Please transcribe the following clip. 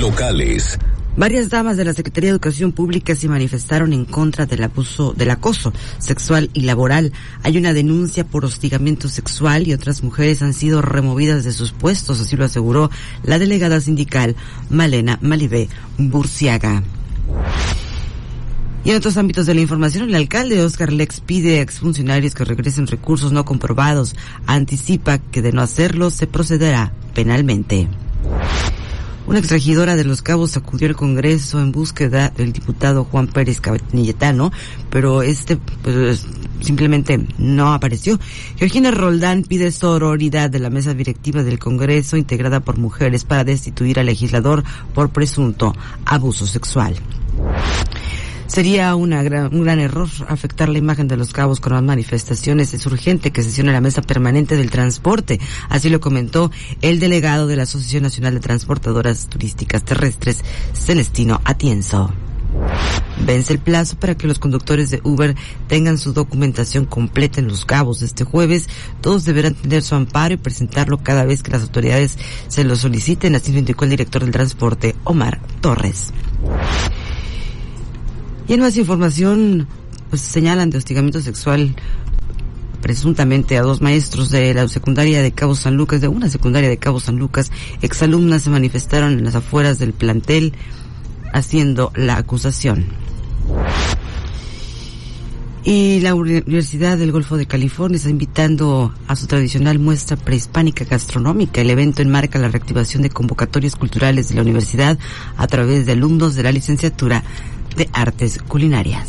locales. Varias damas de la Secretaría de Educación Pública se manifestaron en contra del abuso, del acoso sexual y laboral. Hay una denuncia por hostigamiento sexual y otras mujeres han sido removidas de sus puestos, así lo aseguró la delegada sindical Malena Malibé Burciaga. Y en otros ámbitos de la información, el alcalde Oscar Lex pide a exfuncionarios que regresen recursos no comprobados. Anticipa que de no hacerlo se procederá penalmente. Una exregidora de Los Cabos acudió al Congreso en búsqueda del diputado Juan Pérez Cabanilletano, pero este pues, simplemente no apareció. Georgina Roldán pide sororidad de la mesa directiva del Congreso integrada por mujeres para destituir al legislador por presunto abuso sexual. Sería un gran error afectar la imagen de los cabos con las manifestaciones. Es urgente que sesione la mesa permanente del transporte. Así lo comentó el delegado de la Asociación Nacional de Transportadoras Turísticas Terrestres, Celestino Atienzo. Vence el plazo para que los conductores de Uber tengan su documentación completa en los cabos este jueves. Todos deberán tener su amparo y presentarlo cada vez que las autoridades se lo soliciten, así lo indicó el director del transporte, Omar Torres. Y en más información, pues señalan de hostigamiento sexual presuntamente a dos maestros de la secundaria de Cabo San Lucas, de una secundaria de Cabo San Lucas. Exalumnas se manifestaron en las afueras del plantel haciendo la acusación. Y la Universidad del Golfo de California está invitando a su tradicional muestra prehispánica gastronómica. El evento enmarca la reactivación de convocatorias culturales de la universidad a través de alumnos de la licenciatura de Artes Culinarias.